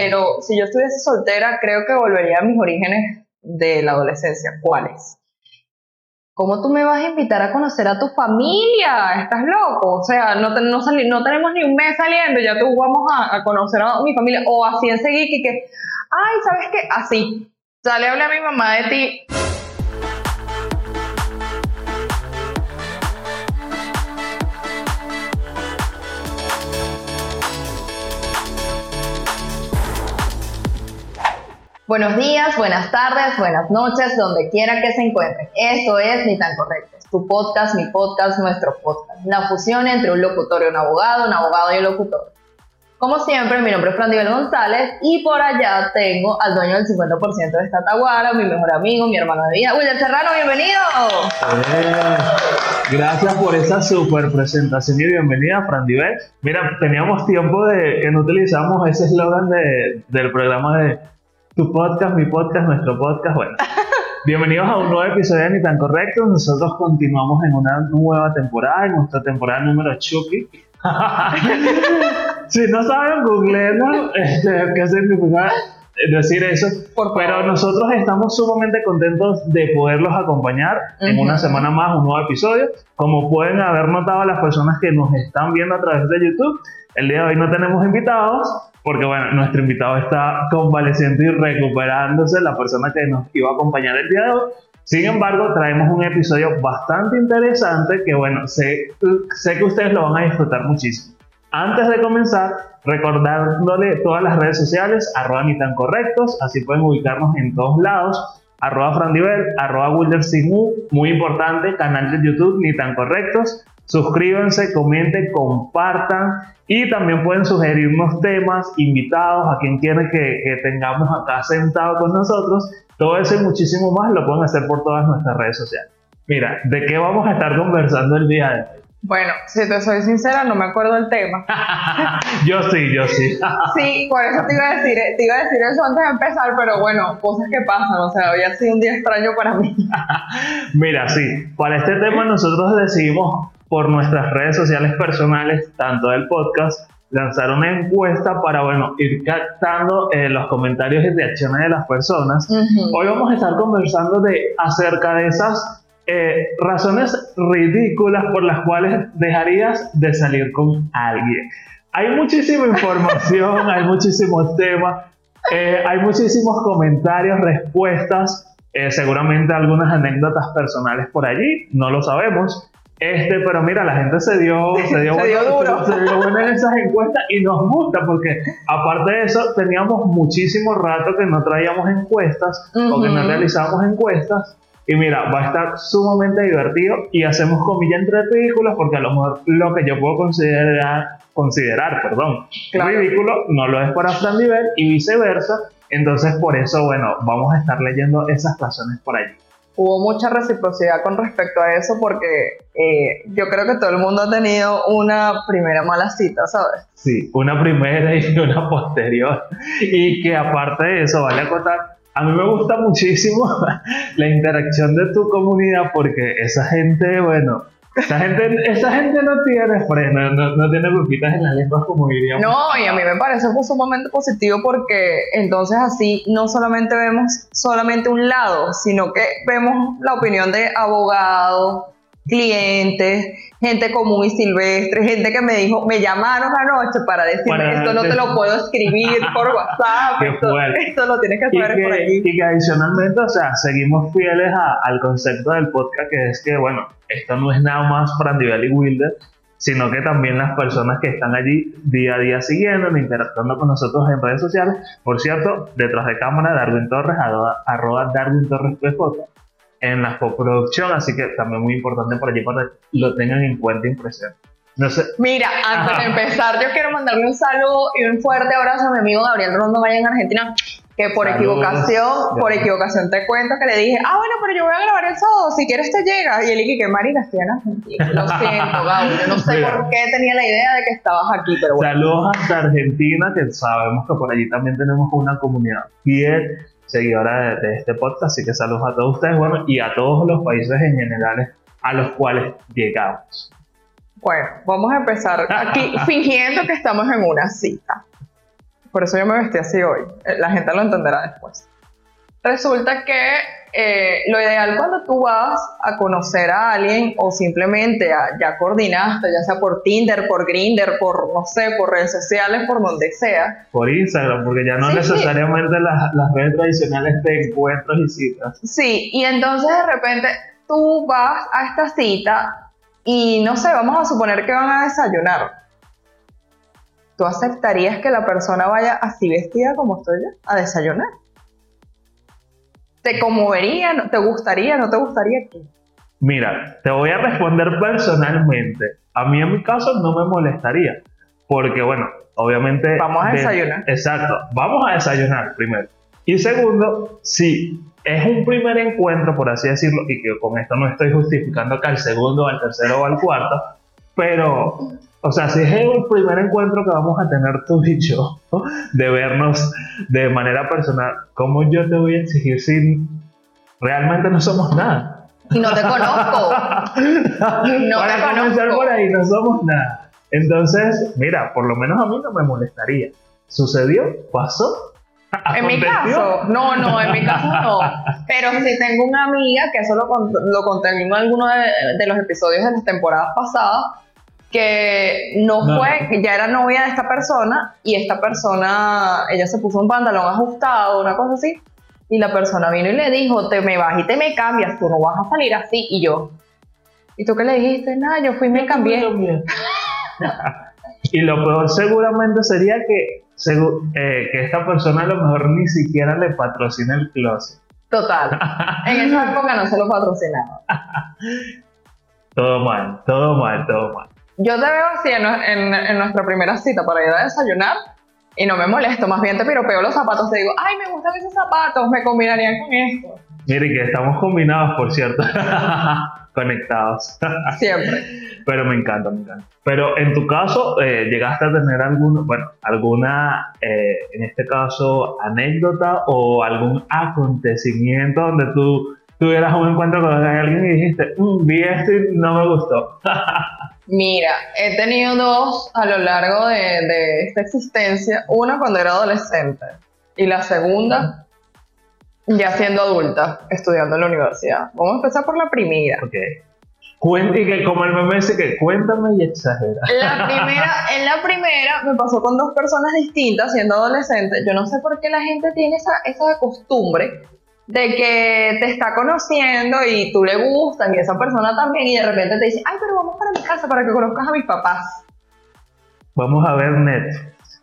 Pero si yo estuviese soltera, creo que volvería a mis orígenes de la adolescencia. ¿Cuáles? ¿Cómo tú me vas a invitar a conocer a tu familia? ¿Estás loco? O sea, no, no, no tenemos ni un mes saliendo, ya tú vamos a, conocer a mi familia. O así enseguida que, ay, ¿sabes qué? Así. Sale a hablar a mi mamá de ti. Buenos días, buenas tardes, buenas noches, donde quiera que se encuentren. Esto es Ni tan correcto. Tu podcast, mi podcast, nuestro podcast. La fusión entre un locutor y un abogado, un abogado y un locutor. Como siempre, mi nombre es Fran González y por allá tengo al dueño del 50% de esta taguara, mi mejor amigo, mi hermano de vida, William Serrano, bienvenido. Eh, gracias por esa super presentación y bienvenida, Fran Mira, teníamos tiempo de que no utilizamos ese eslogan de, del programa de tu podcast, mi podcast, nuestro podcast. Bueno, bienvenidos a un nuevo episodio de Ni tan Correcto. Nosotros continuamos en una nueva temporada, en nuestra temporada número Chucky. si no saben, googleenlo, este, qué significa decir eso. Pero nosotros estamos sumamente contentos de poderlos acompañar en una semana más, un nuevo episodio. Como pueden haber notado las personas que nos están viendo a través de YouTube, el día de hoy no tenemos invitados, porque bueno, nuestro invitado está convaleciendo y recuperándose, la persona que nos iba a acompañar el día de hoy. Sin embargo, traemos un episodio bastante interesante que bueno, sé, sé que ustedes lo van a disfrutar muchísimo. Antes de comenzar, recordándole todas las redes sociales, arroba ni así pueden ubicarnos en todos lados, arroba frandivel, arroba muy importante, canal de YouTube ni tan correctos, Suscríbanse, comenten, compartan y también pueden sugerirnos temas, invitados, a quien quieren que, tengamos acá sentado con nosotros. Todo eso y muchísimo más lo pueden hacer por todas nuestras redes sociales. Mira, ¿de qué vamos a estar conversando el día de hoy? Bueno, si te soy sincera, no me acuerdo el tema. yo sí, yo sí. sí, por eso te iba a decir, te iba a decir eso antes de empezar, pero bueno, cosas que pasan, o sea, había sido un día extraño para mí. Mira, sí, para este tema nosotros decidimos por nuestras redes sociales personales, tanto del podcast, lanzar una encuesta para, bueno, ir captando eh, los comentarios y reacciones de las personas. Hoy vamos a estar conversando de acerca de esas eh, razones ridículas por las cuales dejarías de salir con alguien. Hay muchísima información, hay muchísimos temas, eh, hay muchísimos comentarios, respuestas, seguramente algunas anécdotas personales por allí, no lo sabemos. Este, pero mira, la gente se dio, se dio, bueno, en esas encuestas y nos gusta porque aparte de eso teníamos muchísimo rato que no traíamos encuestas o que no realizábamos encuestas y mira, va a estar sumamente divertido y hacemos comillas entre ridículos porque a lo mejor lo que yo puedo considerar, considerar, perdón, ridículo no lo es para Fran Nivel y viceversa. Entonces por eso, bueno, vamos a estar leyendo esas razones por allí hubo mucha reciprocidad con respecto a eso porque eh, yo creo que todo el mundo ha tenido una primera mala cita, ¿sabes? Sí, una primera y una posterior. Y que aparte de eso, vale acotar, a mí me gusta muchísimo la interacción de tu comunidad porque esa gente, bueno, esa gente, esa gente no tiene freno, no, no tiene grupitas en las lenguas como diríamos. No, y a mí me parece sumamente positivo porque entonces así no solamente vemos solamente un lado, sino que vemos la opinión de abogados, clientes, gente común y silvestre, gente que me dijo, me llamaron anoche para decirme, esto no te lo puedo escribir por WhatsApp, esto, lo tienes que saber por ahí. Y que adicionalmente, o sea, seguimos fieles al concepto del podcast, que es que, bueno, esto no es nada más Frandival y Wilder, sino que también las personas que están allí día a día siguiendo, interactuando con nosotros en redes sociales. Por cierto, detrás de cámara, Darwin Torres, arroba, Darwin Torres PJ, en la coproducción, así que también muy importante por allí para que lo tengan en cuenta impresión. No sé. Mira, antes de empezar, yo quiero mandarle un saludo y un fuerte abrazo a mi amigo Gabriel Rondo Vaya en Argentina, que por equivocación, por equivocación te cuento que le dije, ah, bueno, pero yo voy a grabar el sábado, si quieres te llega. Y él dije, que marica, estoy en Argentina. Lo siento, Gabriel, yo no sé por qué tenía la idea de que estabas aquí, pero bueno. Saludos hasta Argentina, que sabemos que por allí también tenemos una comunidad fiel seguidora de, este podcast, así que saludos a todos ustedes, bueno, y a todos los países en general a los cuales llegamos. Bueno, vamos a empezar aquí fingiendo que estamos en una cita. por eso yo me vestí así hoy. Eh, La gente lo entenderá después. Resulta que eh, lo ideal cuando tú vas a conocer a alguien o simplemente a- ya coordinaste, ya sea por Tinder, por Grinder, por no sé, por redes sociales, por donde sea, Por Instagram, porque ya no Sí, sí. necesariamente las, las redes tradicionales de encuentros y citas. Sí, y entonces de repente tú vas a esta cita y no sé, vamos a suponer que van a desayunar. ¿Tú aceptarías que la persona vaya así vestida como estoy yo a desayunar? ¿Te conmovería? ¿No- ¿Te gustaría? ¿No te gustaría? ¿Qué? Mira, te voy a responder personalmente. A mí en mi caso no me molestaría, porque bueno, obviamente... Vamos a de- desayunar. Exacto, vamos a desayunar primero. Y segundo, si es un primer encuentro, por así decirlo, y que con esto no estoy justificando que al segundo, al tercero o al cuarto, pero, o sea, si es el primer encuentro que vamos a tener tú y yo, de vernos de manera personal, ¿cómo yo te voy a exigir si realmente no somos nada? Y no te conozco. No Para te comenzar conozco. por ahí, no somos nada. Entonces, mira, por lo menos a mí no me molestaría. ¿Sucedió? ¿Pasó? En mi caso, no, no, en mi caso no. Pero sí tengo una amiga, que eso lo, cont- lo conté en alguno de, de los episodios de las temporadas pasadas, que no, No. fue, que ya era novia de esta persona y esta persona, ella se puso un pantalón ajustado, una cosa así, y la persona vino y le dijo, te me vas y te me cambias, tú no vas a salir así, y yo. ¿Y tú qué le dijiste? Nada, yo fui y me cambié. y lo peor seguramente sería que, eh, que esta persona a lo mejor ni siquiera le patrocina el closet. Total. En esa época no se lo patrocinaba. Todo mal, todo mal, todo mal. Yo te veo así en, en- en nuestra primera cita para ir a desayunar y no me molesto, más bien te piropeo los zapatos, te digo, ay, me gustan esos zapatos, me combinarían con esto. Mire que estamos combinados, por cierto. Conectados. Siempre. Pero me encanta, me encanta. Pero en tu caso, eh, ¿llegaste a tener alguna, bueno, alguna, eh, en este caso, anécdota o algún acontecimiento donde tú tuvieras un encuentro con alguien y dijiste, "Mm, vi esto y no me gustó? Mira, he tenido dos a lo largo de, de esta existencia. Una cuando era adolescente y la segunda ya siendo adulta, estudiando en la universidad. Vamos a empezar por la primera. Ok. Cuente y que como el meme dice que cuéntame y exagera. La primera, en la primera me pasó con dos personas distintas siendo adolescente. Yo no sé por qué la gente tiene esa, esa costumbre de que te está conociendo y tú le gustas y esa persona también y de repente te dice, ay, pero vamos para mi casa para que conozcas a mis papás. Vamos a ver Netflix.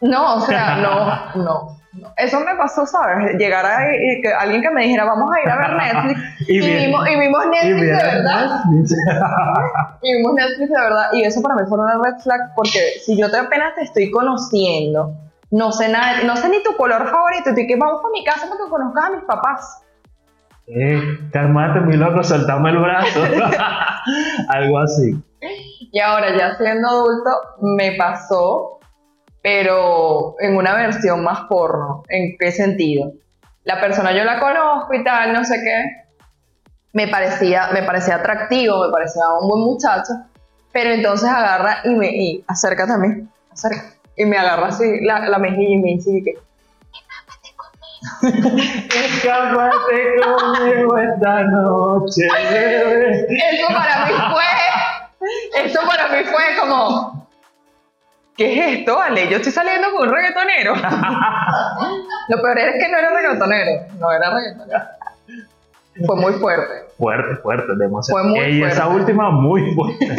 No, o sea, no, no. no. Eso me pasó, ¿sabes? Llegar a y que alguien que me dijera, vamos a ir a ver Netflix y, bien- vimos, y vimos y Netflix de verdad. Netflix. Y vimos Netflix de verdad. Y eso para mí fue una red flag porque si yo te apenas te estoy conociendo, no sé nada, no sé ni tu color favorito, y tú que vamos a mi casa para que conozcas a mis papás. Eh, calmate, mi loco, soltame el brazo. Algo así. Y ahora ya siendo adulto me pasó, pero en una versión más porno. ¿En qué sentido? La persona yo la conozco y tal, no sé qué. Me parecía, me parecía atractivo, me parecía un buen muchacho, pero entonces agarra y me y acércate a mí, acércate. Y me agarra así la, la mejilla y me dice que, Escápate conmigo esta noche. Eso para mí fue, eso para mí fue como, ¿qué es esto, Ale? Yo estoy saliendo con un reggaetonero. Lo peor es que no era reggaetonero, no era reggaetonero. Fue muy fuerte. Fuerte, fuerte, demasiado. Fue muy y esa última muy fuerte,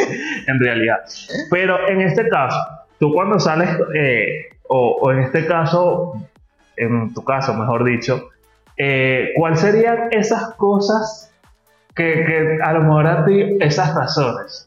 en realidad. Pero en este caso, tú cuando sales, eh, o, o en este caso, en tu caso, mejor dicho, eh, ¿cuáles serían esas cosas que, que a lo mejor a ti, esas razones,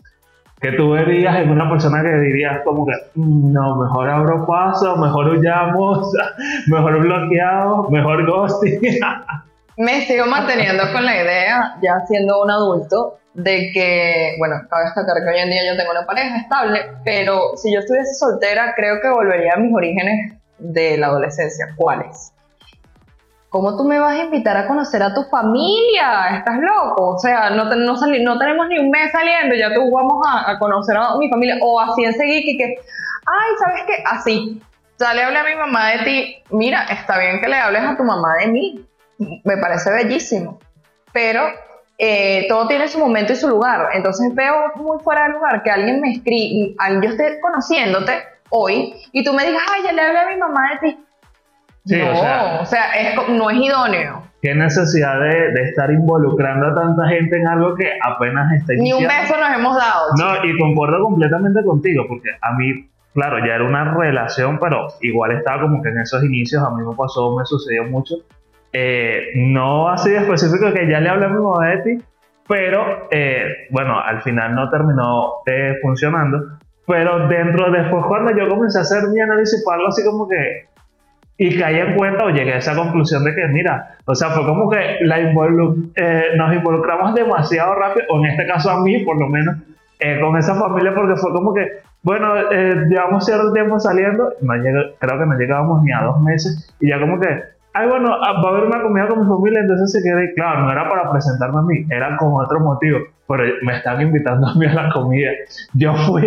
que tú verías en una persona que dirías como que, "Mm, no, mejor abro paso, mejor huyamos, mejor bloqueado, mejor ghosting? Me sigo manteniendo con la idea, ya siendo un adulto, de que, bueno, cabe destacar que hoy en día yo tengo una pareja estable, pero si yo estuviese soltera, creo que volvería a mis orígenes de la adolescencia. ¿Cuáles? ¿Cómo tú me vas a invitar a conocer a tu familia? ¿Estás loco? O sea, no, tenemos ni un mes saliendo, ya tú vamos a, conocer a mi familia, o así enseguida, que, ay, ¿sabes qué? Así. ya le hablé a mi mamá de ti, mira, está bien que le hables a tu mamá de mí, me parece bellísimo, pero eh, todo tiene su momento y su lugar, entonces veo muy fuera de lugar que alguien me escribe, yo esté conociéndote hoy y tú me digas, ay, ya le hablé a mi mamá de ti. Sí, no, o sea, o sea, es no es idóneo. qué necesidad de, de estar involucrando a tanta gente en algo que apenas está Ni un iniciando. beso nos hemos dado. No, y concuerdo completamente contigo, porque a mí, claro, ya era una relación, pero igual estaba como que en esos inicios, a mí me pasó, me sucedió mucho. Eh, no así de específico que ya le hablé a mi mamá de ti, pero eh, bueno, al final no terminó funcionando. Pero dentro, después cuando yo comencé a hacer mi análisis, fue algo así como que y caí en cuenta o llegué a esa conclusión de que, mira, o sea, fue como que la eh, nos involucramos demasiado rápido, o en este caso a mí, por lo menos, eh, con esa familia, porque fue como que, bueno, eh, llevamos cierto tiempo saliendo, no creo que no llegábamos ni a dos meses, y ya como que, ay, bueno, ah, va a haber una comida con mi familia, entonces se quedé, claro, no era para presentarme a mí, era con otro motivo, pero me están invitando a mí a la comida. Yo fui,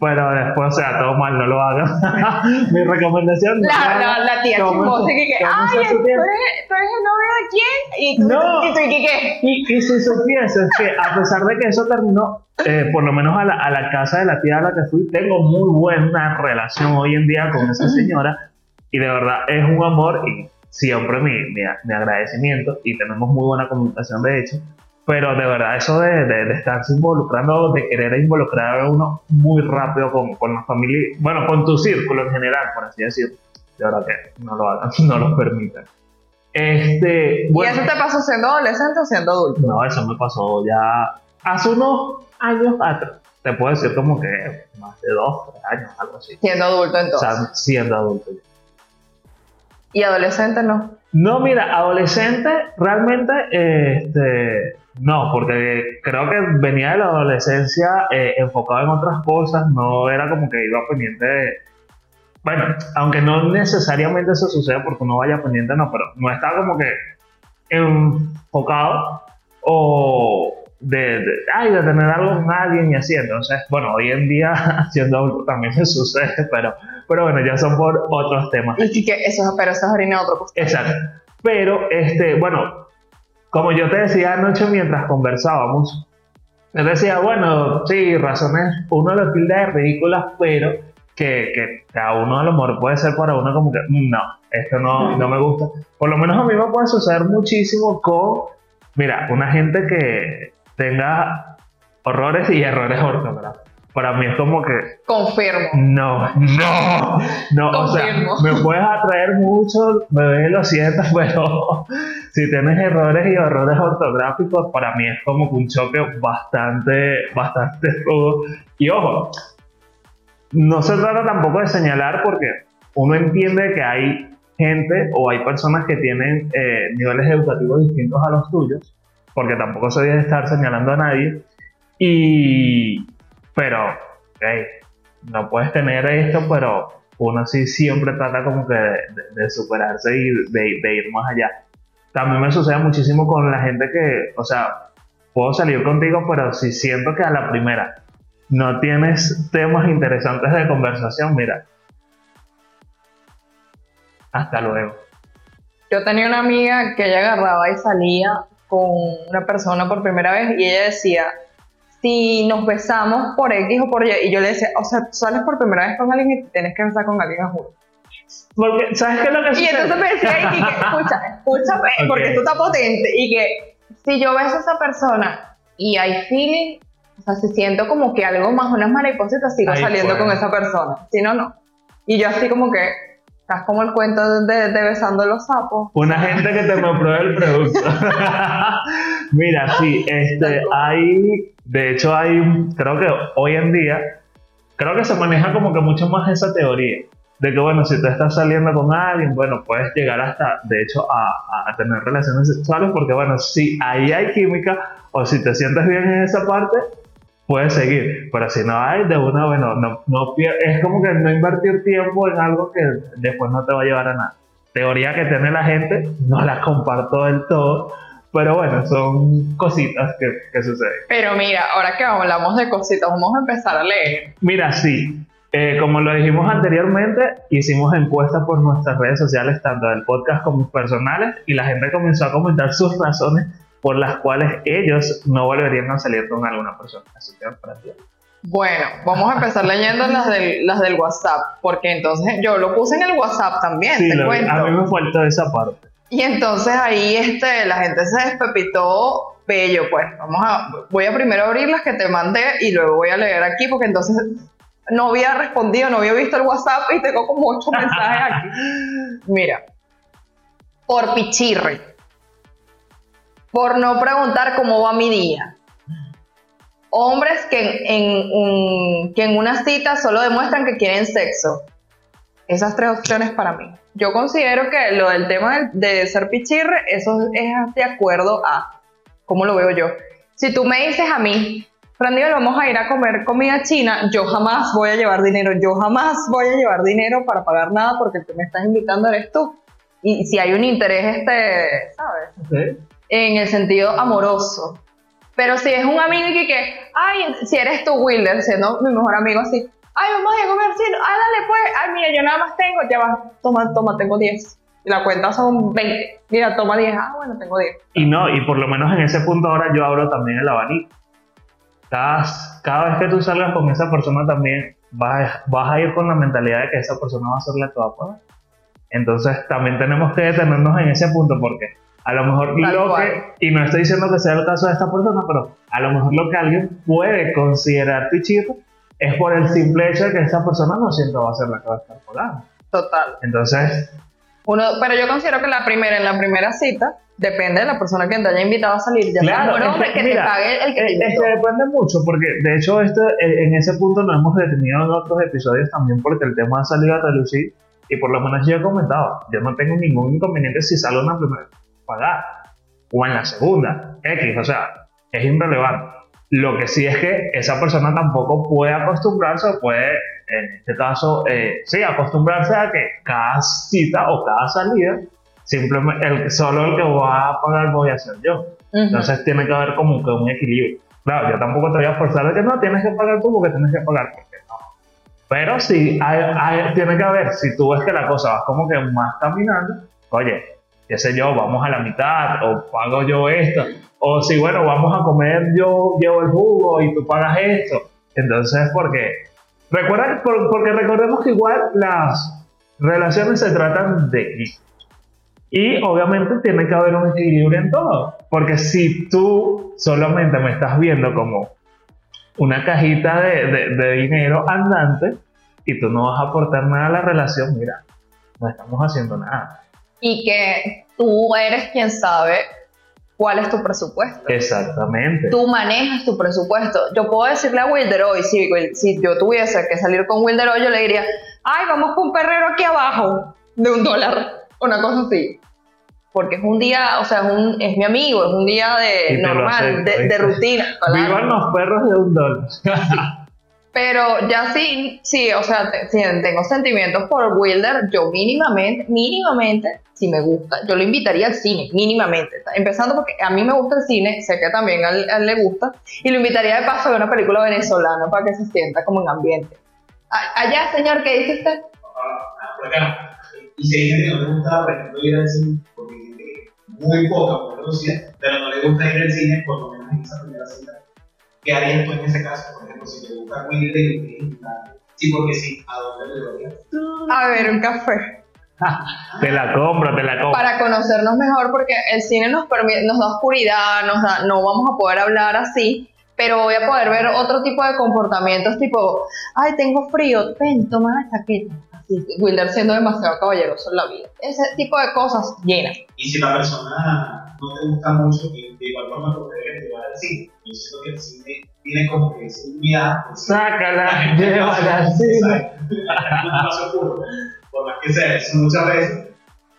pero después, o sea, todo mal, no lo hagan. Mi recomendación no La, hagan. la, la tía chismosa que, que ay, ¿tú tiempo". eres, tú eres el novio de quién? Y tú, No. y tú, ¿y qué? Y, y si supieses que a pesar de que eso terminó, eh, por lo menos a la, a la casa de la tía a la que fui, tengo muy buena relación hoy en día con esa señora y de verdad es un amor y siempre mi, mi, mi agradecimiento y tenemos muy buena comunicación de hecho, pero de verdad eso de, de, de estarse involucrando, de querer involucrar a uno muy rápido con, con la familia, bueno, con tu círculo en general, por así decirlo, de verdad que no lo hagan, no lo permitan. Este, bueno, ¿Y eso te pasó siendo adolescente o siendo adulto? no, eso me pasó ya hace unos años atrás. Te puedo decir como que más de dos, tres años, algo así. Siendo adulto O entonces. sea, siendo adulto. ya. Y adolescente no. No, mira, adolescente realmente, este, no, porque creo que venía de la adolescencia eh, enfocado en otras cosas, no era como que iba pendiente de... Bueno, aunque no necesariamente eso sucede porque uno vaya pendiente, no, pero no estaba como que enfocado o de, de, ay, de tener algo con alguien y así. Entonces, bueno, hoy en día siendo adulto también se sucede, pero, pero bueno, ya son por otros temas. Y que eso, pero eso es harina de otro costal. Exacto. Pero, este, bueno, como yo te decía anoche mientras conversábamos, yo decía, bueno, sí, razones, uno lo tilda de ridículas, pero que, que, que a uno a lo mejor puede ser para uno como que, "Mm, no, esto no, no me gusta. Por lo menos a mí me puede suceder muchísimo con, mira, una gente que tenga horrores y errores ortográficos. Para mí es como que, Confirmo. no, no, no, o sea, Confirmo. me puedes atraer mucho, bebé, lo siento, pero si tienes errores y errores ortográficos, para mí es como que un choque bastante, bastante rudo. Y ojo, no se trata tampoco de señalar porque uno entiende que hay gente o hay personas que tienen eh, niveles educativos distintos a los tuyos, porque tampoco soy de estar señalando a nadie. Y, pero, hey, no puedes tener esto, pero uno sí siempre trata como que de, superarse y de, de ir más allá. También me sucede muchísimo con la gente que, o sea, puedo salir contigo, pero si siento que a la primera no tienes temas interesantes de conversación, mira, hasta luego. Yo tenía una amiga que ella agarraba y salía con una persona por primera vez y ella decía, si nos besamos por X o por Y, y yo le decía, o sea, sales por primera vez con alguien y tienes que besar con alguien, juro. Porque, ¿sabes qué es lo que Y sucede? entonces me decía, y que, escucha, escúchame, Ok. porque esto está potente, y que si yo beso a esa persona y hay feeling, o sea, si siento como que algo más, unas maripositas, sigo Ahí saliendo fue. con esa persona, si no, no. Y yo así como que, estás como el cuento de, de besando los sapos. Una gente que te me pruebe el producto. Mira, sí, este, hay, de hecho hay, creo que hoy en día, creo que se maneja como que mucho más esa teoría. De que, bueno, si tú estás saliendo con alguien, bueno, puedes llegar hasta, de hecho, a, a tener relaciones sexuales, porque, bueno, si ahí hay química, o si te sientes bien en esa parte, puedes seguir. Pero si no hay, de una, bueno, no, no es como que no invertir tiempo en algo que después no te va a llevar a nada teoría que tiene la gente, no la comparto del todo, pero bueno, son cositas que, que suceden. Pero mira, ahora que hablamos de cositas, vamos a empezar a leer. Mira, sí, eh, como lo dijimos anteriormente, hicimos encuestas por nuestras redes sociales, tanto del podcast como personales, y la gente comenzó a comentar sus razones por las cuales ellos no volverían a salir con alguna persona. Así que para ti. Bueno, vamos a empezar leyendo las del, las del WhatsApp, porque entonces yo lo puse en el WhatsApp también, Sí, te lo- cuento. a mí me faltó esa parte. Y entonces ahí este, la gente se despepitó bello, pues. Vamos a, voy a primero abrir las que te mandé y luego voy a leer aquí, porque entonces no había respondido, no había visto el WhatsApp y tengo como ocho mensajes aquí. Mira, por pichirre, por no preguntar cómo va mi día. Hombres que en, en que en una cita solo demuestran que quieren sexo. Esas tres opciones para mí. Yo considero que lo del tema de, ser pichirre, eso es de acuerdo a cómo lo veo yo. Si tú me dices a mí, Randy, vamos a ir a comer comida china, yo jamás voy a llevar dinero, yo jamás voy a llevar dinero para pagar nada porque el que me estás invitando eres tú. Y si hay un interés, este, ¿sabes? En el sentido amoroso. Pero si es un amigo y que, ay, si eres tú, Wilder, siendo mi mejor amigo así, ay, vamos a comer chino, ay, dale pues, ay, mira, yo nada más tengo, ya va, toma, toma, tengo 10. Y la cuenta son 20. Mira, toma 10, ah, bueno, tengo 10. Y no, y por lo menos en ese punto ahora yo abro también el abanico. Cada, cada vez que tú salgas con esa persona también vas, a- vas a ir con la mentalidad de que esa persona va a ser la que va a pagar. Entonces también tenemos que detenernos en ese punto porque a lo mejor Tal lo cual. que, y no estoy diciendo que sea el caso de esta persona, pero a lo mejor lo que alguien puede considerar pichito es por el simple hecho de que esa persona no siempre va a ser la que va a estar pagando. Total. Entonces, Uno, pero yo considero que la primera, en la primera cita, depende de la persona que te haya invitado a salir. Ya sea Claro, es hombre que, que, te mira, pague el que te Eh, Es invitó. que depende mucho, porque de hecho este, eh, en ese punto nos hemos detenido en otros episodios también porque el tema ha salido a relucir y por lo menos yo he comentado, yo no tengo ningún inconveniente si sale una primera pagar o en la segunda, X, o sea, es irrelevante. Lo que sí es que esa persona tampoco puede acostumbrarse o puede, en este caso, eh, sí, acostumbrarse a que cada cita o cada salida, simplemente el, solo el que va a pagar voy a ser yo. Ujú. Entonces tiene que haber como que un equilibrio. Claro, yo tampoco te voy a forzar de que no, tienes que pagar tú porque tienes que pagar, porque no. Pero sí, hay, hay- tiene que haber, si tú ves que la cosa va como que más caminando, oye, qué sé yo, vamos a la mitad, o pago yo esto, o si bueno, vamos a comer, yo llevo el jugo y tú pagas esto. Entonces, porque, recuerda, por- porque recordemos que igual las relaciones se tratan de equipo. Y obviamente tiene que haber un equilibrio en todo. Porque si tú solamente me estás viendo como una cajita de- de dinero andante y tú no vas a aportar nada a la relación, mira, no estamos haciendo nada. Y que tú eres quien sabe cuál es tu presupuesto. Exactamente. Tú manejas tu presupuesto. Yo puedo decirle a Wilder hoy, si, si yo tuviese que salir con Wilder hoy, yo le diría, ay, vamos con un perrero aquí abajo de un dólar, una cosa así. Porque es un día, o sea, es, un, es mi amigo, es un día de normal, acepto, de, rutina. Vivan los perros de un dólar. Pero ya sí, sí, o sea, te- tengo sentimientos por Wilder, yo mínimamente, mínimamente, si me gusta, yo lo invitaría al cine, mínimamente. Empezando porque a mí me gusta el cine, sé que también a él, le gusta, y lo invitaría de paso a ver una película venezolana para que se sienta como en ambiente. Allá, señor, ¿qué dice usted? Por acá. Y hay gente que no le gusta, por ejemplo, ir al cine, porque muy poca, por pero no le gusta ir al cine, por lo menos en esa primera cita. ¿Qué harías tú en ese caso? Por ejemplo, si te gusta bien y invitar, sí, porque sí, ¿a dónde le llevarías? A ver, un café. te la compro, te la compro. Para conocernos mejor, porque el cine nos, permite, nos da oscuridad, nos da, no vamos a poder hablar así, pero voy a poder ver otro tipo de comportamientos, tipo, ay, tengo frío, ven, toma la chaqueta. Así, Wilder siendo demasiado caballeroso en la vida. Ese tipo de cosas llenas. Y si la persona no te gusta mucho, y de igual forma te puedes llevar al cine. Yo siento que el cine tiene como que esa unidad. pues, Sácala, llévala al cine. Por más que sea, eso muchas veces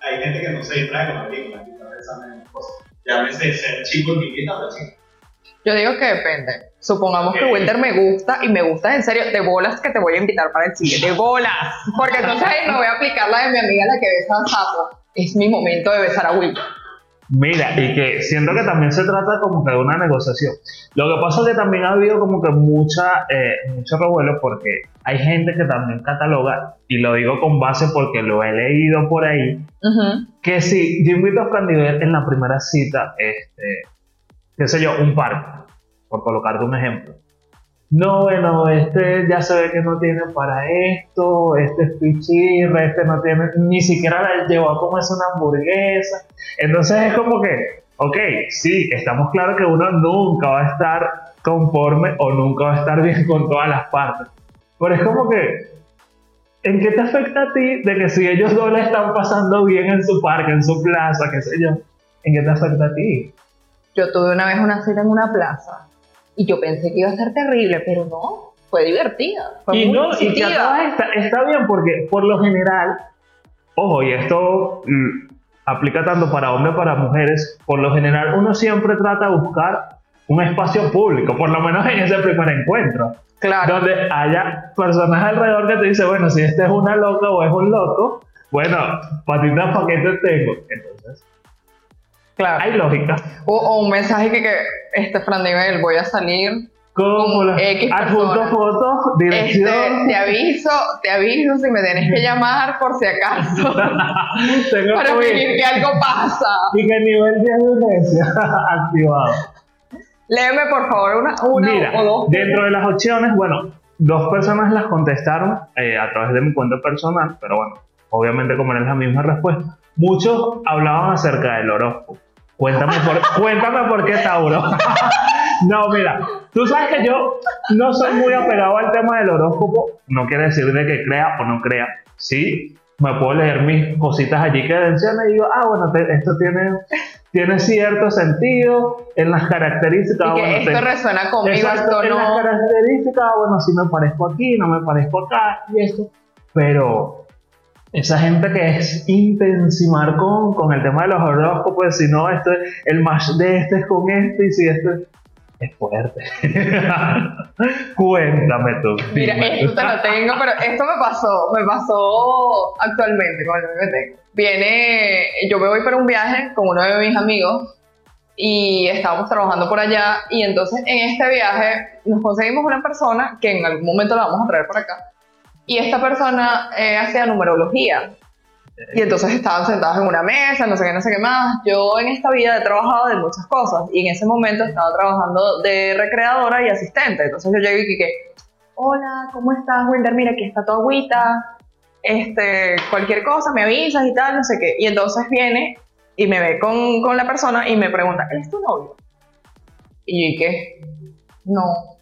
hay gente que no se distrae con la película, que está pensando en cosas. Llámese ser chico que invita o la chica. Yo digo que depende. Supongamos que Ok. Wilder me gusta y me gusta en serio, de bolas que te voy a invitar para el cine, de bolas. Porque entonces ahí no voy a aplicar la de mi amiga la que besa a sapo. Es mi momento de besar a Wilder. Mira, y que siento que también se trata como que de una negociación. Lo que pasa es que también ha habido como que mucha, eh, mucho revuelo porque hay gente que también cataloga, y lo digo con base porque lo he leído por ahí, que si yo invito a Fran Nivel en la primera cita, este, qué sé yo, un parque, por colocarte un ejemplo. No, bueno, este ya se ve que no tiene para esto, este es pichirra, este no tiene, ni siquiera la llevó a comerse una hamburguesa. Entonces es como que, ok, sí, estamos claros que uno nunca va a estar conforme o nunca va a estar bien con todas las partes. Pero es como que, ¿en qué te afecta a ti de que si ellos dos la están pasando bien en su parque, en su plaza, qué sé yo? ¿En qué te afecta a ti? Yo tuve una vez una cita en una plaza y yo pensé que iba a ser terrible, pero no, fue divertida. Fue y muy no, y está, está bien porque por lo general, ojo, y esto mm, aplica tanto para hombres como para mujeres, por lo general uno siempre trata de buscar un espacio público, por lo menos en ese primer encuentro, Claro. donde haya personas alrededor que te dicen, bueno, si este es una loca o es un loco, bueno, patitas, ¿para qué te tengo? Entonces, Claro. hay lógica. O, o un mensaje que, que este Fran Nivel, voy a salir. Como la X adjunto persona. foto, dirección. Este, te aviso, te aviso si me tienes que llamar por si acaso. tengo para fingir que algo pasa. Y que nivel de violencia activado. Léeme por favor una, una Mira, o dos. dentro de las opciones, bueno, dos personas las contestaron eh, a través de mi cuenta personal, pero bueno, obviamente como era la misma respuesta, muchos hablaban acerca del horóscopo. Cuéntame por, cuéntame por qué Tauro. no, mira, tú sabes que yo no soy muy apegado al tema del horóscopo, no quiere decir de que crea o no crea, sí, me puedo leer mis cositas allí que mencionan y digo, ah, bueno, te- esto tiene, tiene cierto sentido en las características. Y que bueno, esto te- resuena conmigo, Exacto, esto en las características, bueno, si me parezco aquí, no me parezco acá y esto, pero esa gente que es intensimar con, con el tema de los horóscopos, si no, esto, es- el match de este es con este y si este es fuerte. Cuéntame tú. Mira, dime. esto te lo tengo, pero esto me pasó, me pasó actualmente con el que me tengo. Viene, yo me voy para un viaje con uno de mis amigos y estábamos trabajando por allá y entonces en este viaje nos conseguimos una persona que en algún momento la vamos a traer por acá y esta persona eh, hacía numerología y entonces estaban sentados en una mesa, no sé qué, no sé qué más. Yo en esta vida he trabajado de muchas cosas y en ese momento estaba trabajando de recreadora y asistente. Entonces yo llegué y que, hola, ¿cómo estás, Wilder? Mira, aquí está tu agüita, este, cualquier cosa, me avisas y tal, no sé qué. Y entonces viene y me ve con, con la persona y me pregunta, ¿él es tu novio? Y yo dije, no.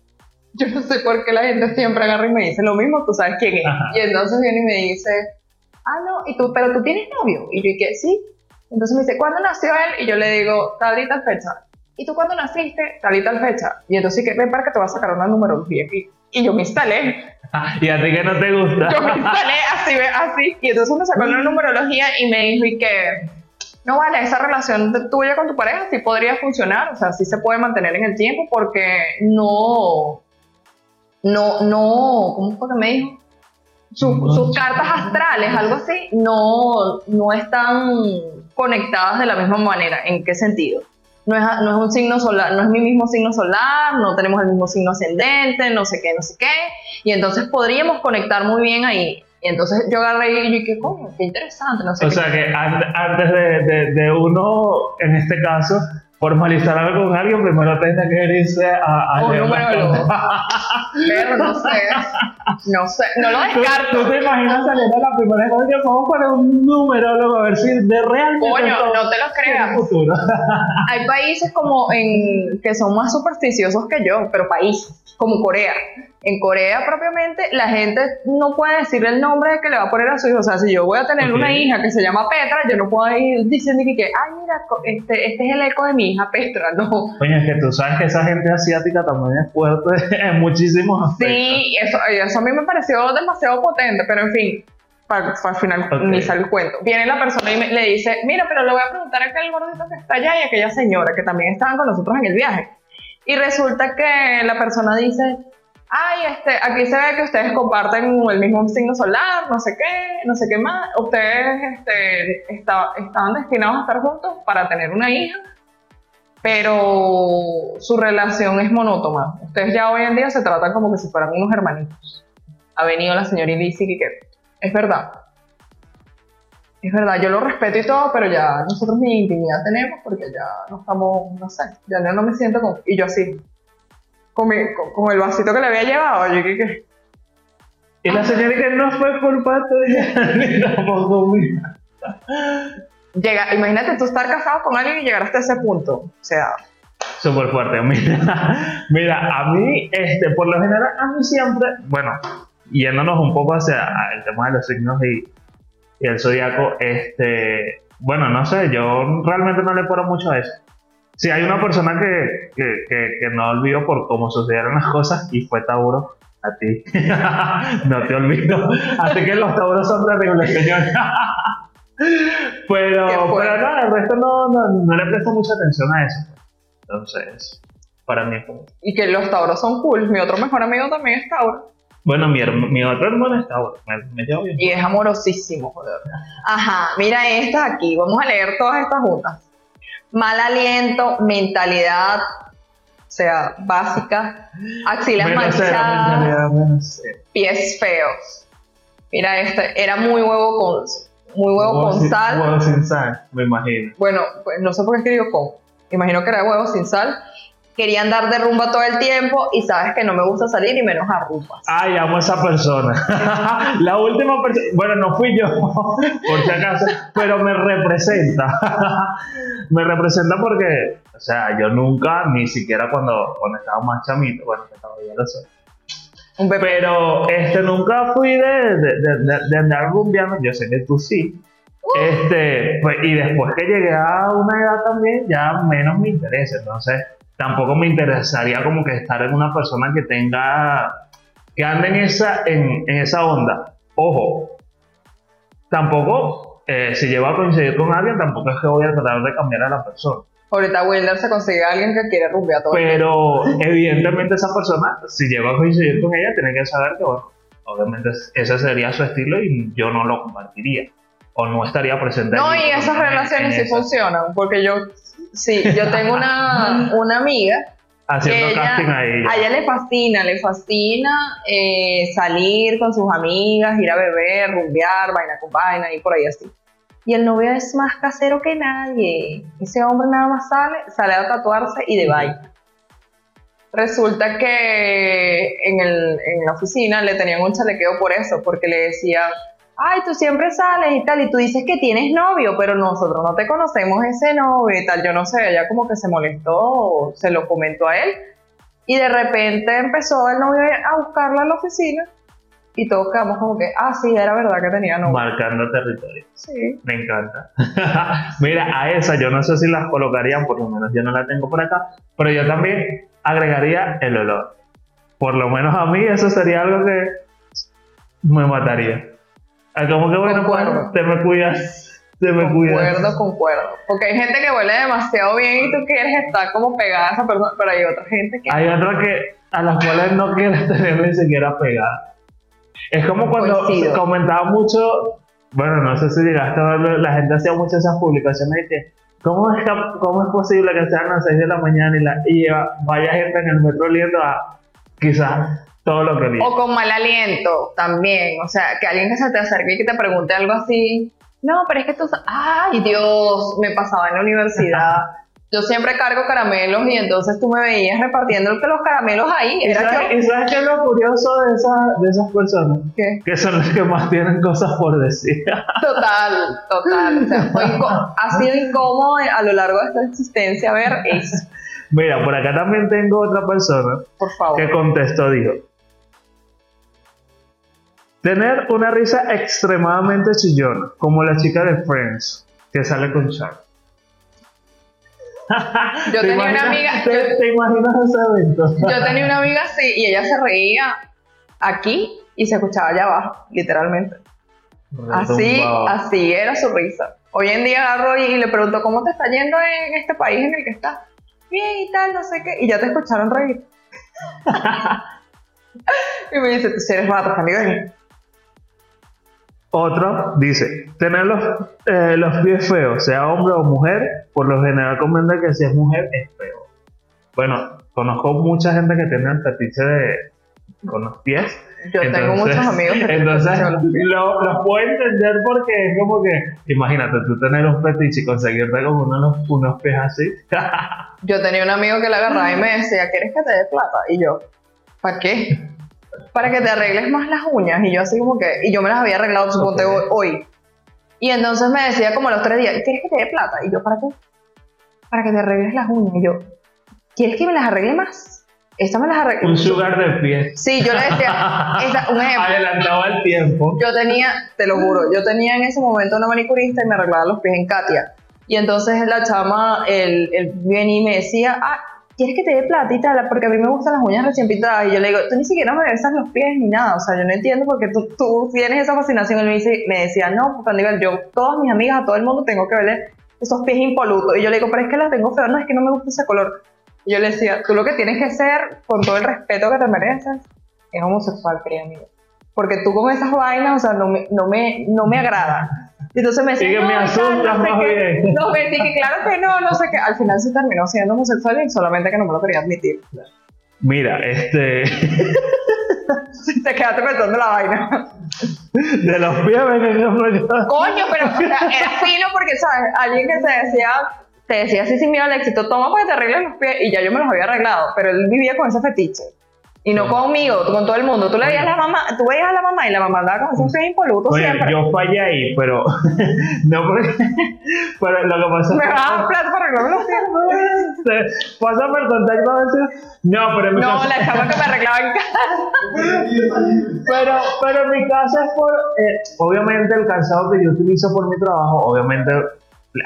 Yo no sé por qué la gente siempre agarra y me dice lo mismo, tú sabes quién es. Ajá. Y entonces viene y me dice, ah, no, ¿y tú, pero tú tienes novio? Y yo dije, sí. Entonces me dice, ¿cuándo nació él? Y yo le digo, tal y tal fecha. ¿Y tú cuándo naciste? Tal y tal fecha. Y entonces, que ven para que te vas a sacar una numerología aquí. Y yo me instalé. Ah, y a ti que no te gusta. Yo me instalé así, ve, así. Y entonces me sacó una numerología y me dijo, y que, no vale, esa relación tuya con tu pareja sí podría funcionar. O sea, sí se puede mantener en el tiempo porque no, no, no, ¿cómo fue que me dijo? Sus, No. sus cartas astrales, algo así, no, no están conectadas de la misma manera. ¿En qué sentido? No es, no es un signo solar, no es mi mismo signo solar, no tenemos el mismo signo ascendente, no sé qué, no sé qué. Y entonces podríamos conectar muy bien ahí. Y entonces yo agarré y dije, coño, qué interesante, no sé O qué. sea que an- antes de, de- de uno, en este caso, formalizar algo con alguien, primero tiene que irse a, a Un numerólogo. cartas. Pero no sé, no sé, no lo ¿Tú, descarto. tú te imaginas saliendo la primera vez que vamos para un numerólogo a ver si de realmente Coño, no te lo creas. futuro? Hay países como en que son más supersticiosos que yo, pero países como Corea. En Corea propiamente la gente no puede decir el nombre que le va a poner a su hijo. O sea, si yo voy a tener una hija que se llama Petra, yo no puedo ir diciendo que, ay, mira, este, este es el eco de mi hija Petra. No. Coño, es que tú sabes que esa gente asiática también es fuerte en muchísimos aspectos. Sí, eso, eso a mí me pareció demasiado potente, pero en fin, para, para al final Ok. ni sale el cuento. Viene la persona y me- le dice, mira, pero le voy a preguntar a aquel gordito que está allá y a aquella señora que también estaban con nosotros en el viaje. Y resulta que la persona dice, ay, este, aquí se ve que ustedes comparten el mismo signo solar, no sé qué, no sé qué más. Ustedes este, está- estaban destinados a estar juntos para tener una hija, pero su relación es monótona. Ustedes ya hoy en día se tratan como que si fueran unos hermanitos. Ha venido la señora y que es verdad. Es verdad, yo lo respeto y todo, pero ya nosotros ni intimidad tenemos porque ya no estamos, no sé, ya no, no me siento con... Y yo así, con el vasito que le había llevado, yo que, que Y la señora que no fue culpa tuya, ni tampoco mía. Llega, imagínate tú estar casado con alguien y llegar hasta ese punto. O sea, Súper fuerte. Mira, mira, a mí, este, por lo general, a mí siempre, bueno, yéndonos un poco hacia el tema de los signos y, y el zodiaco, este, bueno, no sé, yo realmente no le paro mucho a eso. Si hay una persona que, que, que, que no olvido por cómo sucedieron las cosas y fue Tauro, a ti. no te olvido. Así que los Tauros son terribles, señor. pero, pero no, el resto no, no, no le presto mucha atención a eso. Entonces, para mí es como... y que los tauros son cool. Mi otro mejor amigo también es tauro. Bueno, mi, mi otro hermano es Tauro, me, me llevo bien. Y es amorosísimo, joder. Ajá, mira estas aquí. Vamos a leer todas estas juntas. Mal aliento, mentalidad, o sea, básica, axilas Menos manchadas, menos cero. pies feos. Mira este, era muy huevo con, muy huevo con sin- sal. Huevo sin sal, me imagino. Bueno, pues no sé por qué escribió con. Imagino que era huevo sin sal. Quería andar de rumba todo el tiempo y sabes que no me gusta salir y menos a rumbas. Ay, amo a esa persona. La última persona, bueno, no fui yo, por si acaso, pero me representa. me representa porque, o sea, yo nunca, ni siquiera cuando, cuando estaba más chamito, bueno, que todavía lo soy, Un bebé. pero este, nunca fui de, de, de, andar rumbeando, yo sé que tú sí. Este, pues, y después que llegué a una edad también, ya menos me interesa. Entonces, tampoco me interesaría como que estar en una persona que tenga, que ande en esa, en, en esa onda. Ojo, tampoco, eh, si llego a coincidir con alguien, tampoco es que voy a tratar de cambiar a la persona. Ahorita Wilder se consigue a alguien que quiere rumbear todo el Pero evidentemente esa persona, si llego a coincidir con ella, tiene que saber que, bueno, obviamente ese sería su estilo y yo no lo compartiría. O no estaría presente. No, y esas relaciones sí esa- funcionan, porque yo, sí, yo tengo una, una amiga Haciendo que ella- casting a ella. a ella le fascina, le fascina eh, salir con sus amigas, ir a beber, rumbear, vaina con vaina y por ahí así. Y el novio es más casero que nadie. Ese hombre nada más sale, sale a tatuarse y de vaina. Resulta que en, el- en la oficina le tenían un chalequeo por eso, porque le decía, ay, tú siempre sales y tal, y tú dices que tienes novio, pero nosotros no te conocemos ese novio y tal, yo no sé, ella como que se molestó, se lo comentó a él, y de repente empezó el novio a buscarla en la oficina, y todos quedamos como que, ah, sí, era verdad que tenía novio. Marcando territorio. Sí. Me encanta. Mira, a esa yo no sé si las colocarían, por lo menos yo no la tengo por acá, pero yo también agregaría el olor. Por lo menos a mí eso sería algo que me mataría. Como que bueno, pues, Concuerdo. te me cuidas, te me cuidas. Concuerdo, concuerdo. Porque hay gente que huele demasiado bien y tú quieres estar como pegada a esa persona, pero hay otra gente que... Hay otras que a las cuales no quieres tener ni siquiera pegada. Es como cuando Coincido. comentaba mucho, bueno, no sé si llegaste a verlo, la gente hacía muchas esas publicaciones de que, ¿cómo es, cómo es posible que sean las 6 de la mañana y, la, y va- vaya gente en el metro oliendo a quizás todo lo que olía? O con mal aliento también. O sea, que alguien que se te acerque y que te pregunte algo así. No, pero es que tú... Ay, Dios, me pasaba en la universidad. Yo siempre cargo caramelos y entonces tú me veías repartiendo los caramelos ahí. ¿Y sabes, y sabes qué es lo curioso de, esa- de esas personas? ¿Qué? Que son los que más tienen cosas por decir. Total, total. O sea, fue inco- ha sido incómodo a lo largo de esta existencia ver eso. Mira, por acá también tengo otra persona Por favor. que contestó, dijo, tener una risa extremadamente chillona, como la chica de Friends, que sale con Shark. Yo ¿Te tenía una amiga- ¿Te, yo- te imaginas ese evento? Yo tenía una amiga así y ella se reía aquí y se escuchaba allá abajo, literalmente. Así, Retumbado. así era su risa. Hoy en día agarro y, y le pregunto cómo te está yendo en este país en el que estás. Bien y tal, no sé qué. Y ya te escucharon reír. y me dice, tú eres vato, amigo. Otro dice, tener los, eh, los pies feos, sea hombre o mujer, por lo general comenta que si es mujer es feo. Bueno, conozco mucha gente que tiene el fetiche de, con los pies. Yo tengo muchos amigos que tienen Entonces, los lo, puedo entender porque es como que, imagínate, tú tener un fetiche y conseguirte como unos, unos pies así. Yo tenía un amigo que le agarraba y me decía, ¿quieres que te dé plata? Y yo, ¿para qué? Para que te arregles más las uñas. Y yo así como que, y yo me las había arreglado, suponte, hoy. Y entonces me decía como a los tres días, ¿quieres que te dé plata? Y yo, ¿para qué? Para que te arregles las uñas. Y yo, ¿quieres que me las arregle más? Esta me las arregle. un sugar de pies. Sí, yo le decía, esta- un ejemplo. Adelantaba el tiempo. Yo tenía, te lo juro, yo tenía en ese momento una manicurista y me arreglaba los pies en Katia. Y entonces la chama, él, él venía y me decía, ah, ¿quieres que te dé tal? Porque a mí me gustan las uñas recién pintadas. Y yo le digo, tú ni siquiera me besas los pies ni nada. O sea, yo no entiendo por qué tú, tienes esa fascinación. Él me, dice, me decía, no, pues Aníbal, yo, todas mis amigas, a todo el mundo tengo que verle esos pies impolutos. Y yo le digo, pero es que las tengo feas, no, es que no me gusta ese color. Y yo le decía, tú lo que tienes que hacer, con todo el respeto que te mereces, es homosexual, querido amigo. Porque tú con esas vainas, o sea, no me, no me, no me agrada. Y Entonces me decía, Sí, que me "No, asustas no sé más qué". bien. No, me dije, claro que no, no sé qué. Al final se terminó siendo homosexual y solamente que no me lo quería admitir. Mira, este. Te quedaste pensando la vaina. De los pies ven en Coño, pero o sea, era fino porque, ¿sabes? Alguien que te decía, te decía así sin miedo al éxito, toma para que te arregles los pies. Y ya yo me los había arreglado, pero él vivía con ese fetiche. Y no conmigo, con todo el mundo. Tú le veías a la mamá, tú veías a la mamá y la mamá andaba con pies impolutos Oye, siempre. yo fallé ahí, pero. no porque. Pero lo que pasa Me vas a dar plata para arreglarme los. Pasa por contacto a veces. No, pero en mi No, caso. la chama que me arreglaba en casa. Pero, pero en mi caso es por. eh, obviamente, el calzado que yo utilizo por mi trabajo, obviamente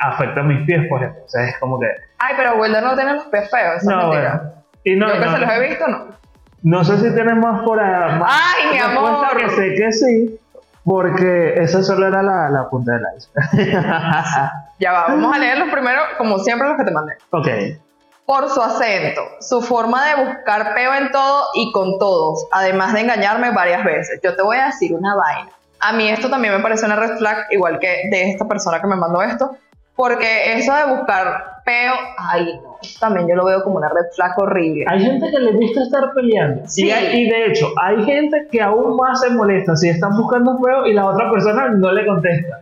afecta a mis pies, pues entonces es como que. Ay, pero Wilder no tiene los pies feos, eso No, es mentira. bueno. Y no, Yo que no, se los he visto, no. No sé si tienes más por ahí. Ay, mi amor. que sé que sí, porque esa solo era la, la punta del iceberg. Ya va, vamos a leer los primeros, como siempre, los que te mandé. ok. Por su acento, su forma de buscar peo en todo y con todos, además de engañarme varias veces. Yo te voy a decir una vaina. A mí esto también me parece una red flag, igual que de esta persona que me mandó esto, porque eso de buscar peo, ay también yo lo veo como una red flag horrible. Hay gente que le gusta estar peleando. Sí. Y, hay- y de hecho, hay gente que aún más se molesta si están buscando feo y la otra persona no le contesta.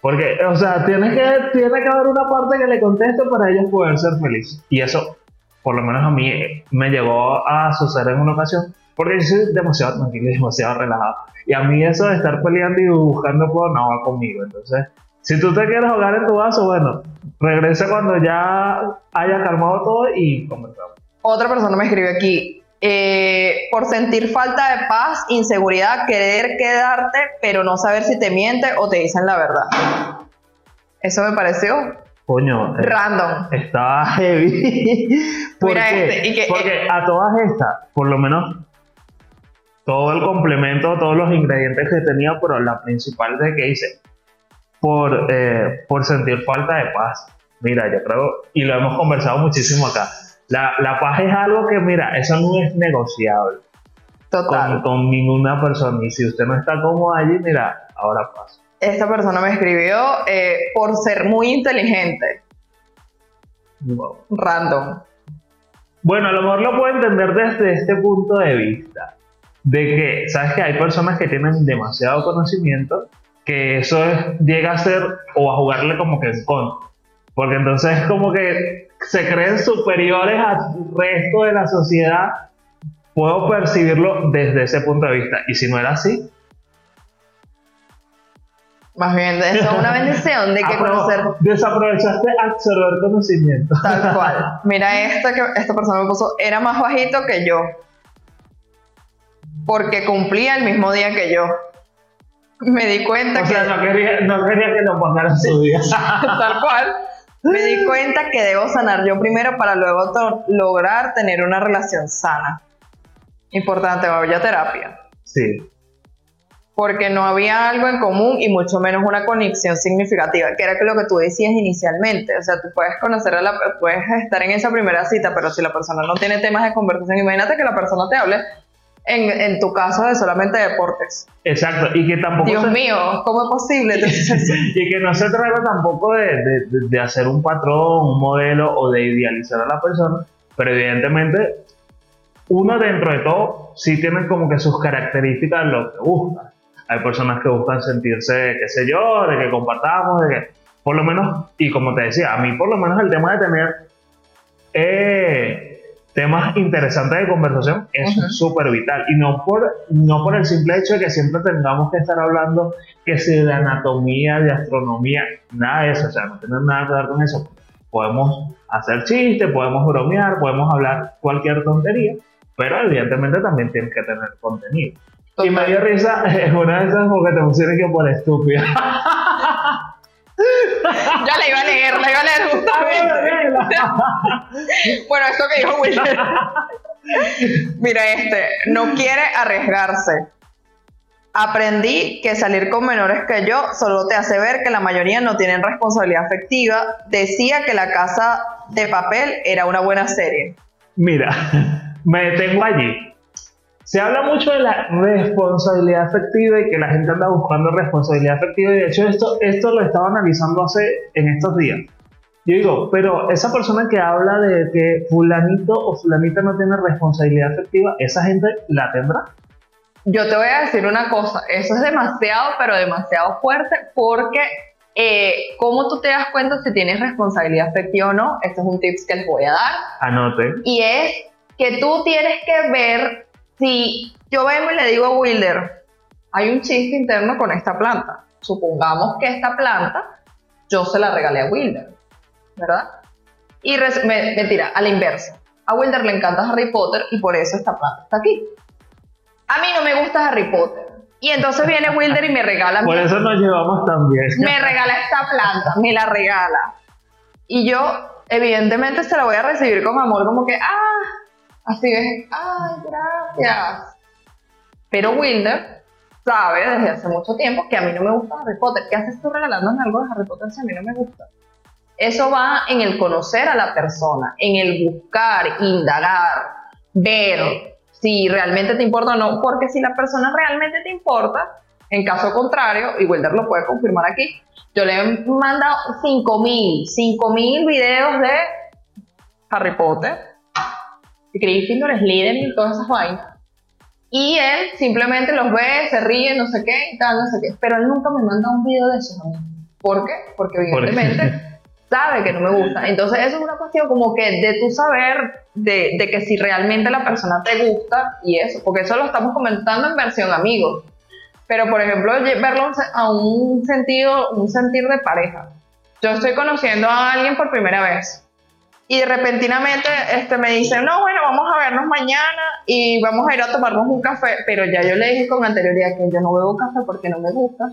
Porque, o sea, tiene que, tiene que haber una parte que le conteste para ellos poder ser felices. Y eso, por lo menos a mí, me llegó a suceder en una ocasión. Porque yo soy demasiado tranquilo y demasiado relajado. Y a mí eso de estar peleando y buscando feo no va conmigo. Entonces, si tú te quieres jugar en tu vaso, bueno, regresa cuando ya haya calmado todo y conversamos. Otra persona me escribe aquí, eh, por sentir falta de paz, inseguridad, querer quedarte, pero no saber si te miente o te dicen la verdad. Eso me pareció Coño, eh, random. estaba heavy. ¿Por Mira qué? este, y que- Porque a todas estas, por lo menos todo el complemento, todos los ingredientes que tenía, pero la principal de que hice, por, eh, por sentir falta de paz. Mira, yo creo, y lo hemos conversado muchísimo acá, la, la paz es algo que, mira, eso no es negociable Total. con ninguna persona. Y si usted no está cómodo allí, mira, ahora paz. Esta persona me escribió eh, por ser muy inteligente. Wow. Random. Bueno, a lo mejor lo puedo entender desde este punto de vista, de que, sabes que hay personas que tienen demasiado conocimiento, que eso es- llega a ser o a jugarle como que en contra, porque entonces es como que se creen superiores al resto de la sociedad, puedo percibirlo desde ese punto de vista, y si no era así, Más bien, eso es una bendición de que apro- conocer desaprovechaste absorber conocimiento. tal cual. Mira esta que esta persona me puso, era más bajito que yo. Porque cumplía el mismo día que yo. Me di cuenta O que sea, no quería, no quería que lo pagaran su día. tal cual. Me di cuenta que debo sanar yo primero para luego lograr tener una relación sana. Importante, vaya a terapia. Sí. Porque no había algo en común y mucho menos una conexión significativa, que era lo que tú decías inicialmente. O sea, tú puedes conocer a la, puedes estar en esa primera cita, pero si la persona no tiene temas de conversación, imagínate que la persona te hable en, en tu caso de solamente deportes. Exacto, y que tampoco... Dios se- mío, ¿cómo es posible? Entonces, y que no se trata tampoco de, de- de- de hacer un patrón, un modelo o de idealizar a la persona, pero evidentemente uno dentro de todo sí tiene como que sus características lo que busca. Hay personas que buscan sentirse, qué sé yo, de que compartamos, de que, por lo menos, y como te decía, a mí por lo menos el tema de tener eh, temas interesantes de conversación es Ujú. súper vital. Y no por, no por el simple hecho de que siempre tengamos que estar hablando que si de anatomía, de astronomía, nada de eso, o sea, no tiene nada que ver con eso. Podemos hacer chistes, podemos bromear, podemos hablar cualquier tontería, pero evidentemente también tienes que tener contenido. Y me dio risa es una de esas porque te pusieron que por estúpida. ya la iba a leer, la iba a leer justamente. bueno, esto que dijo Wilder. Mira este, no quiere arriesgarse. Aprendí que salir con menores que yo solo te hace ver que la mayoría no tienen responsabilidad afectiva. Decía que la casa de papel era una buena serie. Mira, me detengo allí. Se habla mucho de la responsabilidad afectiva y que la gente anda buscando responsabilidad afectiva y de hecho esto, esto lo estaba analizando hace en estos días. Yo digo, pero esa persona que habla de que fulanito o fulanita no tiene responsabilidad afectiva, ¿esa gente la tendrá? Yo te voy a decir una cosa, eso es demasiado, pero demasiado fuerte, porque eh, ¿cómo tú te das cuenta si tienes responsabilidad afectiva o no? Este es un tips que les voy a dar. Anote. Y es que tú tienes que ver si yo vengo y le digo a Wilder, hay un chiste interno con esta planta. Supongamos que esta planta yo se la regalé a Wilder, ¿verdad? Y me- mentira, a la inversa. A Wilder le encanta Harry Potter y por eso esta planta está aquí. A mí no me gusta Harry Potter. Y entonces viene Wilder y me regala Por eso nos llevamos tan bien. me regala esta planta, me la regala. Y yo, evidentemente, se la voy a recibir con amor, como que, ah, así es, ay, gracias. Pero Wilder sabe desde hace mucho tiempo que a mí no me gusta Harry Potter. ¿Qué haces tú regalándome algo de Harry Potter si a mí no me gusta? Eso va en el conocer a la persona, en el buscar, indagar, ver si realmente te importa o no, porque si la persona realmente te importa, en caso contrario, y Wilder lo puede confirmar aquí, yo le he mandado 5000, 5000 videos de Harry Potter, Gryffindor, Slytherin y todas esas vainas. Y él simplemente los ve, se ríe, no sé qué, y tal, no sé qué. Pero él nunca me manda un video de mí. ¿Por qué? Porque evidentemente sabe que no me gusta. Entonces eso es una cuestión como que de tu saber de, de que si realmente la persona te gusta y eso, porque eso lo estamos comentando en versión amigos. Pero por ejemplo, verlo a un sentido, un sentir de pareja. Yo estoy conociendo a alguien por primera vez y repentinamente este, me dice, no, bueno, vamos a vernos mañana y vamos a ir a tomarnos un café, pero ya yo le dije con anterioridad que yo no bebo café porque no me gusta.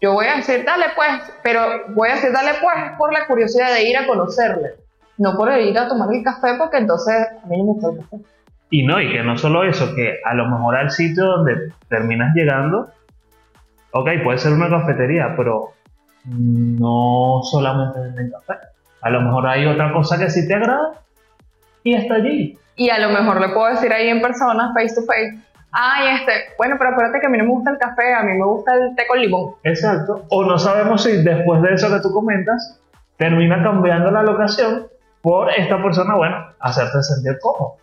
Yo voy a decir, dale pues, pero voy a decir, dale pues por la curiosidad de ir a conocerle, no por ir a tomar el café porque entonces a mí no me gusta el café. Y no, y que no solo eso, que a lo mejor al sitio donde terminas llegando, ok, puede ser una cafetería, pero no solamente venden café. A lo mejor hay otra cosa que sí te agrada y está allí. Y a lo mejor le puedo decir ahí en persona, face to face, ay, este, bueno, pero acuérdate que a mí no me gusta el café, a mí me gusta el té con limón. Exacto. O no sabemos si después de eso que tú comentas, termina cambiando la locación por esta persona, bueno, hacerte sentir cómodo.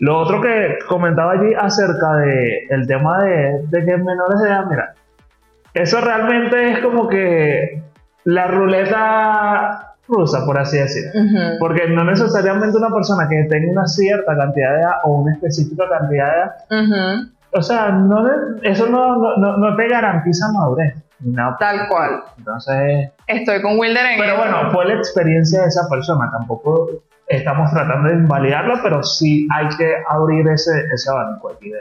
Lo otro que comentaba allí acerca de el tema de, de que menores de edad, mira, eso realmente es como que la ruleta rusa, por así decirlo. Porque no necesariamente una persona que tenga una cierta cantidad de edad o una específica cantidad de edad, o sea, no le- eso no, no, no- no te garantiza madurez. nada. Tal cual. Entonces, Estoy con Wilder en pero bueno, fue la experiencia de esa persona. Tampoco estamos tratando de invalidarla, pero sí hay que abrir ese, ese abanico aquí de-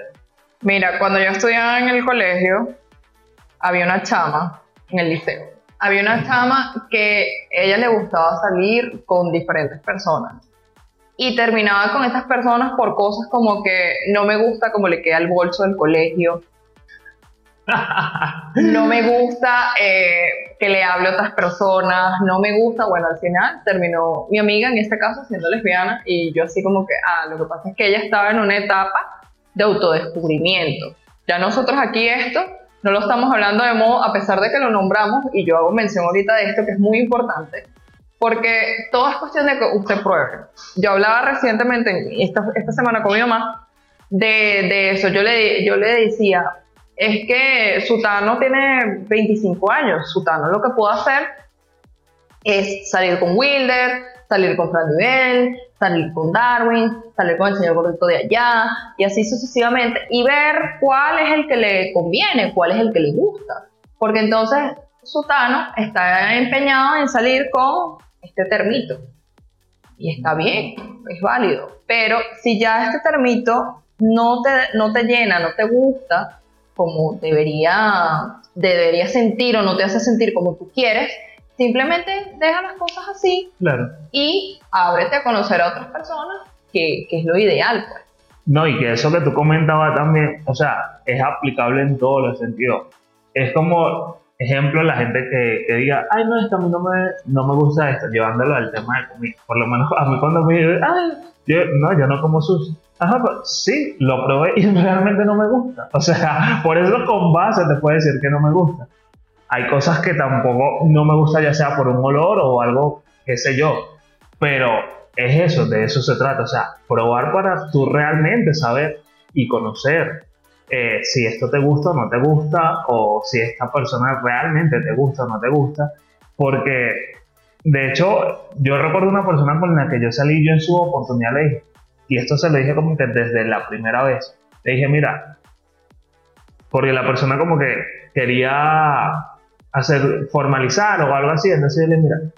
Mira, cuando yo estudiaba en el colegio, había una chama en el liceo. Había una chama que ella le gustaba salir con diferentes personas. Y terminaba con estas personas por cosas como que no me gusta cómo le queda el bolso del colegio. No me gusta eh, que le hable a otras personas. No me gusta, bueno, al final terminó mi amiga, en este caso, siendo lesbiana. Y yo así como que, ah, lo que pasa es que ella estaba en una etapa de autodescubrimiento. Ya nosotros aquí esto no lo estamos hablando de modo, a pesar de que lo nombramos, y yo hago mención ahorita de esto que es muy importante, porque todo es cuestión de que usted pruebe. Yo hablaba recientemente, esta, esta semana con mi mamá, de, de eso. Yo le, yo le decía, es que Sutano tiene 25 años. Sutano lo que puedo hacer es salir con Wilder, salir con Fran Nivel, salir con Darwin, salir con el señor gordito de allá, y así sucesivamente, y ver cuál es el que le conviene, cuál es el que le gusta. Porque entonces Sutano está empeñado en salir con este termito. Y está bien, es válido. Pero si ya este termito no te, no te llena, no te gusta como debería, debería sentir o no te hace sentir como tú quieres, simplemente deja las cosas así Claro. y ábrete a conocer a otras personas, que, que es lo ideal. Pues. No, y que eso que tú comentabas también, o sea, es aplicable en todos los sentidos. Es como, ejemplo, la gente que, que diga, ay, no, esto a mí no me, no me gusta esto, llevándolo al tema de comida. Por lo menos a mí cuando me dicen, ay, yo, no, yo no como sushi. Ajá, pues sí, lo probé y realmente no me gusta. O sea, por eso con base te puede decir que no me gusta. Hay cosas que tampoco no me gusta, ya sea por un olor o algo, qué sé yo. Pero es eso, de eso se trata. O sea, probar para tú realmente saber y conocer eh, si esto te gusta o no te gusta, o si esta persona realmente te gusta o no te gusta. Porque, de hecho, yo recuerdo una persona con la que yo salí, yo en su oportunidad le dije, y esto se lo dije como que desde la primera vez. Le dije, mira, porque la persona como que quería hacer formalizar o algo así, entonces yo le dije, mira,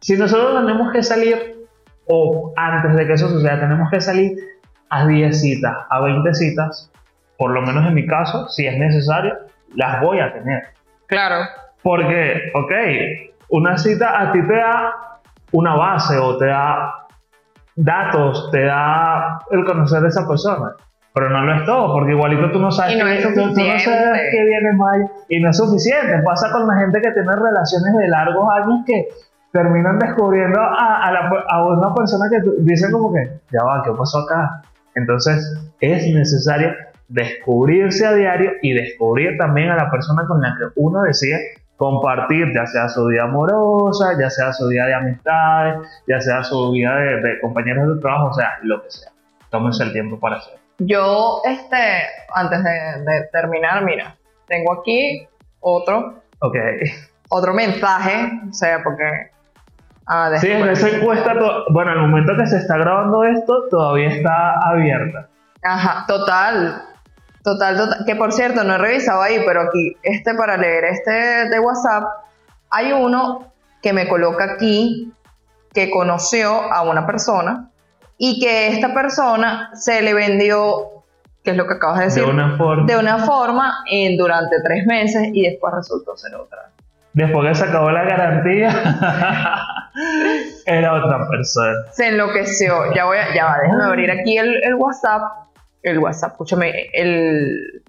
si nosotros tenemos que salir, o antes de que eso suceda, tenemos que salir a 10 citas, a 20 citas, por lo menos en mi caso, si es necesario, las voy a tener. Claro. Porque, ok, una cita a ti te da una base o te da datos, te da el conocer de esa persona. Pero no lo es todo, porque igualito tú no sabes, no que, tú- tú no sabes qué viene mal y no es suficiente. Pasa con la gente que tiene relaciones de largos años que terminan descubriendo a, a, la- a una persona que tú- dicen como que, ya va, ¿qué pasó acá? Entonces es necesario descubrirse a diario y descubrir también a la persona con la que uno decide compartir, ya sea su vida amorosa, ya sea su vida de amistades, ya sea su vida de, de compañeros de trabajo, o sea, lo que sea. Tómense el tiempo para hacerlo. Yo, este, antes de, de terminar, mira, tengo aquí otro, Ok. otro mensaje, o sea, porque... ah, Sí, en esa encuesta, bueno, al momento que se está grabando esto, todavía está abierta. Ajá, total. Total, total. Que por cierto, no he revisado ahí, pero aquí, este para leer este de WhatsApp, hay uno que me coloca aquí que conoció a una persona y que esta persona se le vendió, que es lo que acabas de decir, De una forma. de una forma en, durante tres meses y después resultó ser otra. Después que se acabó la garantía, era otra persona. Se enloqueció. Ya voy a, ya va, déjame abrir aquí el, el WhatsApp. El WhatsApp, escúchame, el,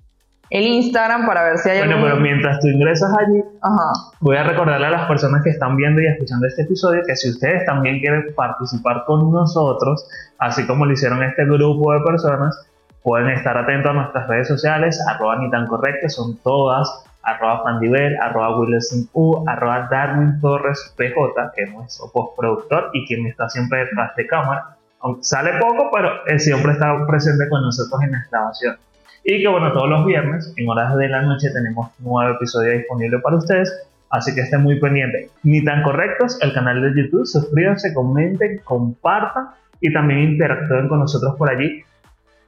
el Instagram para ver si hay Bueno, algún- pero mientras tú ingresas allí, Ajá. voy a recordarle a las personas que están viendo y escuchando este episodio que si ustedes también quieren participar con nosotros, así como lo hicieron este grupo de personas, pueden estar atentos a nuestras redes sociales, arroba ni tan correcto, son todas, arroba Fandivel, arroba Wilson U, arroba Darwin Torres PJ, que es nuestro postproductor y quien está siempre detrás de cámara. Aunque sale poco, pero él siempre está presente con nosotros en las grabaciones. Y que bueno, todos los viernes, en horas de la noche, tenemos un nuevo episodio disponible para ustedes. Así que estén muy pendientes. Ni tan correctos, el canal de YouTube. Suscríbanse, comenten, compartan y también interactúen con nosotros por allí.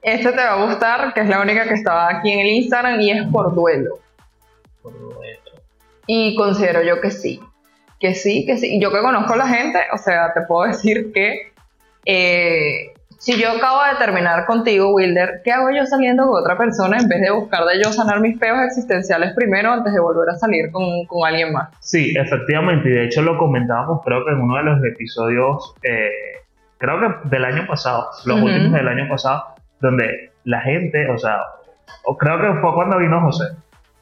Este te va a gustar, que es la única que estaba aquí en el Instagram y es por duelo. Y considero yo que sí. Que sí, que sí. Yo que conozco a la gente, o sea, te puedo decir que eh, si yo acabo de terminar contigo, Wilder, ¿qué hago yo saliendo con otra persona en vez de buscar de yo sanar mis peos existenciales primero antes de volver a salir con, con alguien más? Sí, efectivamente. Y de hecho lo comentábamos, creo que en uno de los episodios, eh, creo que del año pasado, los últimos del año pasado, donde la gente, o sea, creo que fue cuando vino José.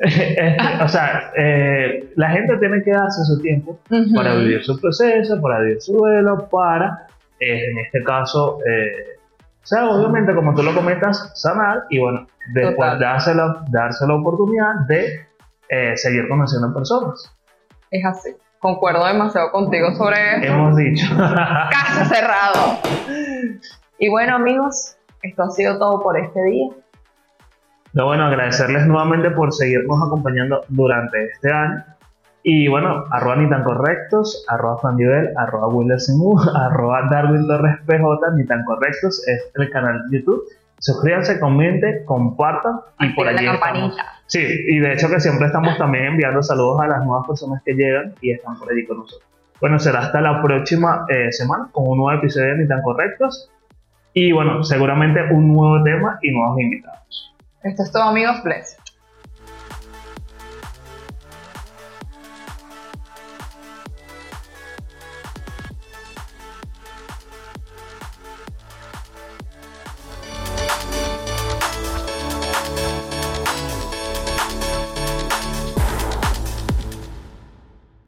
O sea, eh, la gente tiene que darse su tiempo para vivir su proceso, para vivir su duelo, para, eh, en este caso, eh, O sea, obviamente, como tú lo comentas, sanar y bueno, después darse la, darse la oportunidad de eh, seguir conociendo personas. Es así. Concuerdo demasiado contigo sobre eso. Hemos dicho. Caso cerrado. Y bueno, amigos, esto ha sido todo por este día. No, bueno, agradecerles nuevamente por seguirnos acompañando durante este año. Y bueno, arroba ni tan correctos, arroba Fandivel, arroba Willersimu, arroba Darwin Torres PJ, ni tan correctos, es el canal de YouTube. Suscríbanse, comenten, compartan y por allí la estamos. campanita. Sí, y de hecho que siempre estamos también enviando saludos a las nuevas personas que llegan y están por allí con nosotros. Bueno, será hasta la próxima eh, semana con un nuevo episodio de Ni tan correctos. Y bueno, seguramente un nuevo tema y nuevos invitados. Esto es todo, amigos. Bless.